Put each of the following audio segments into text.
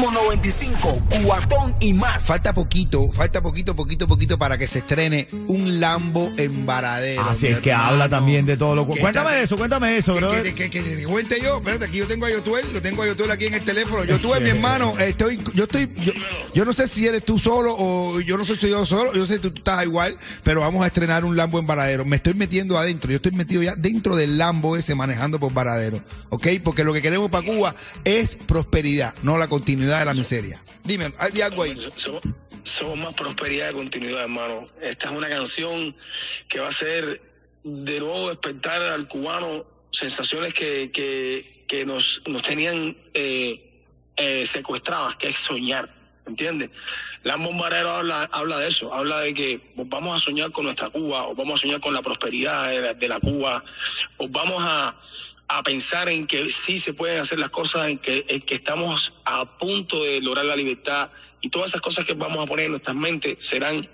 Ritmo 95, cuatón y más. Falta poquito, falta poquito, poquito, poquito para que se estrene un Lambo en Varadero. Así es que hermano. habla también de todo lo Que Cuéntame está- eso, cuéntame eso, Que, bro. que, que, que- que cuente yo, espérate, aquí yo tengo a Yotuel, lo tengo a Yotuel aquí en el teléfono. Yotuel, mi hermano, estoy, yo estoy, yo, yo no sé si eres tú solo o yo no sé si yo solo, yo sé que tú, tú estás igual, pero vamos a estrenar un Lambo en Varadero. Me estoy metiendo adentro, yo estoy metido ya dentro del Lambo ese manejando por Varadero, ¿ok? Porque lo que queremos para Cuba es prosperidad, no la continuidad de la miseria. Dime, hay algo ahí. Somos, más prosperidad y continuidad, hermano. Esta es una canción que va a ser de nuevo despertar al cubano sensaciones que, que, que nos, nos tenían eh, eh, secuestradas, que es soñar, ¿entiendes? La bombarero habla, habla de eso, habla de que vamos a soñar con nuestra Cuba, o vamos a soñar con la prosperidad de la, de la Cuba, o vamos a, a pensar en que sí se pueden hacer las cosas, en que, en que estamos a punto de lograr la libertad y todas esas cosas que vamos a poner en nuestras mentes serán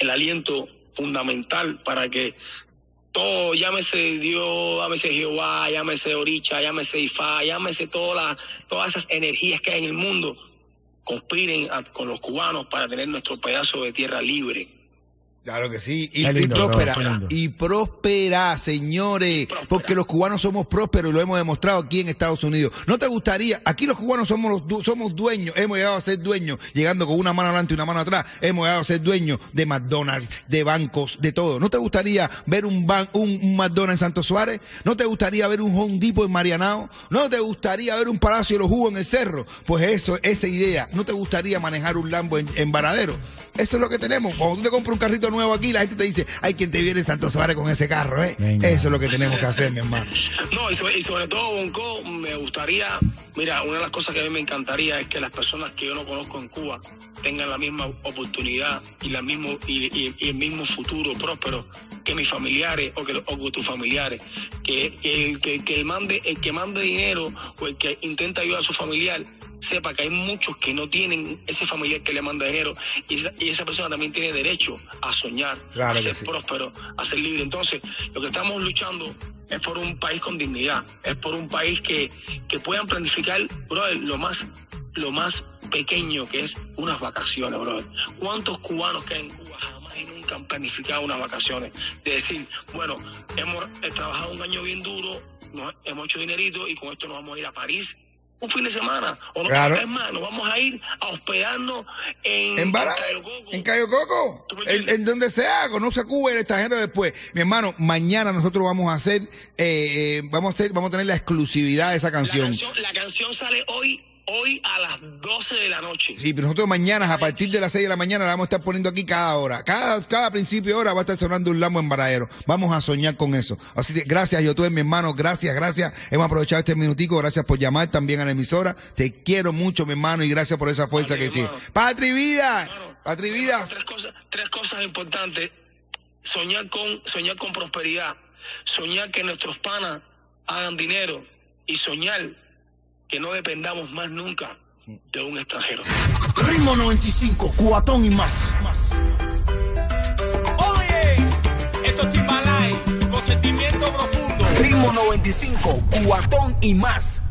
el aliento fundamental para que todo, llámese Dios, llámese Jehová, llámese Oricha, llámese Ifá, llámese todas las, todas esas energías que hay en el mundo, conspiren a- con los cubanos para tener nuestro pedazo de tierra libre. Claro que sí. Y, Qué lindo, y próspera. bro. Y próspera, señores. Próspera. Porque los cubanos somos prósperos y lo hemos demostrado aquí en Estados Unidos. ¿No te gustaría? Aquí los cubanos somos los du- somos dueños. Hemos llegado a ser dueños, llegando con una mano adelante y una mano atrás. Hemos llegado a ser dueños de McDonald's, de bancos, de todo. ¿No te gustaría ver un, ban- un, un McDonald's en Santo Suárez? ¿No te gustaría ver un Home Depot en Marianao? ¿No te gustaría ver un Palacio de los Jugos en el Cerro? Pues eso, esa idea. ¿No te gustaría manejar un Lambo en, en Varadero? Eso es lo que tenemos. Cuando tú te compras un carrito nuevo aquí, la gente te dice, hay quien te viene en Santo Suárez con ese carro, ¿eh? Venga. Eso es lo que tenemos que hacer, mi hermano. No, y sobre, y sobre todo, Bonco, me gustaría, mira, una de las cosas que a mí me encantaría es que las personas que yo no conozco en Cuba tengan la misma oportunidad y, la mismo, y, y- y el mismo futuro próspero que mis familiares o que, o que tus familiares. Que, que, el- que, que el, mande, el que mande dinero o el que intenta ayudar a su familiar sepa que hay muchos que no tienen ese familiar que le manda dinero y esa, y esa persona también tiene derecho a soñar, Claro a ser sí. próspero, a ser libre. Entonces, lo que estamos luchando es por un país con dignidad, es por un país que, que puedan planificar, brother, lo más, lo más pequeño que es unas vacaciones, brother. ¿Cuántos cubanos que hay en Cuba jamás y nunca han planificado unas vacaciones? De decir, bueno, hemos trabajado un año bien duro, nos- hemos hecho dinerito y con esto nos vamos a ir a París. Un fin de semana, o no, Claro. es más, nos vamos a ir a hospedarnos en, En Varadero, Cayo Coco. en Cayo Coco, ¿Tú me en, en donde sea, conoce a Cuba y el extranjero después. Mi hermano, mañana nosotros vamos a hacer, eh, eh, vamos a hacer, vamos a tener la exclusividad de esa La canción, la canción sale hoy, hoy a las 12 de la noche. Sí, pero nosotros mañana, a partir de las 6 de la mañana, la vamos a estar poniendo aquí cada hora. Cada, cada principio de hora va a estar sonando un lambo en Varadero. Vamos a soñar con eso. Así que gracias, yo mi hermano. Gracias, gracias. Hemos aprovechado este minutico. Gracias por llamar también a la emisora. Te quiero mucho, mi hermano, y gracias por esa fuerza Patri, que tienes. Patri Vida. Hermano, Patri Vida. Tres cosas, tres cosas importantes. Soñar con, soñar con prosperidad. Soñar que nuestros panas hagan dinero. Y soñar que no dependamos más nunca de un extranjero. Ritmo 95, cuatón y más. Oye, esto es Timbalay, con sentimiento profundo. Ritmo 95, cuatón y más.